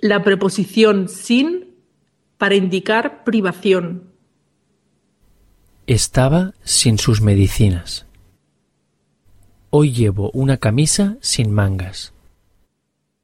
La preposición sin para indicar privación. Estaba sin sus medicinas. Hoy llevo una camisa sin mangas.